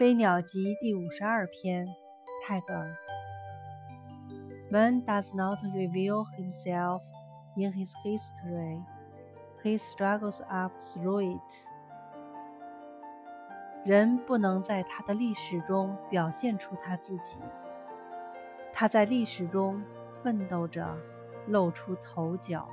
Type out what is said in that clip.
飞鸟集第五十二篇泰戈尔 man does not reveal himself in his history he struggles up through it 人不能在他的历史中表现出他自己他在历史中奋斗着露出头角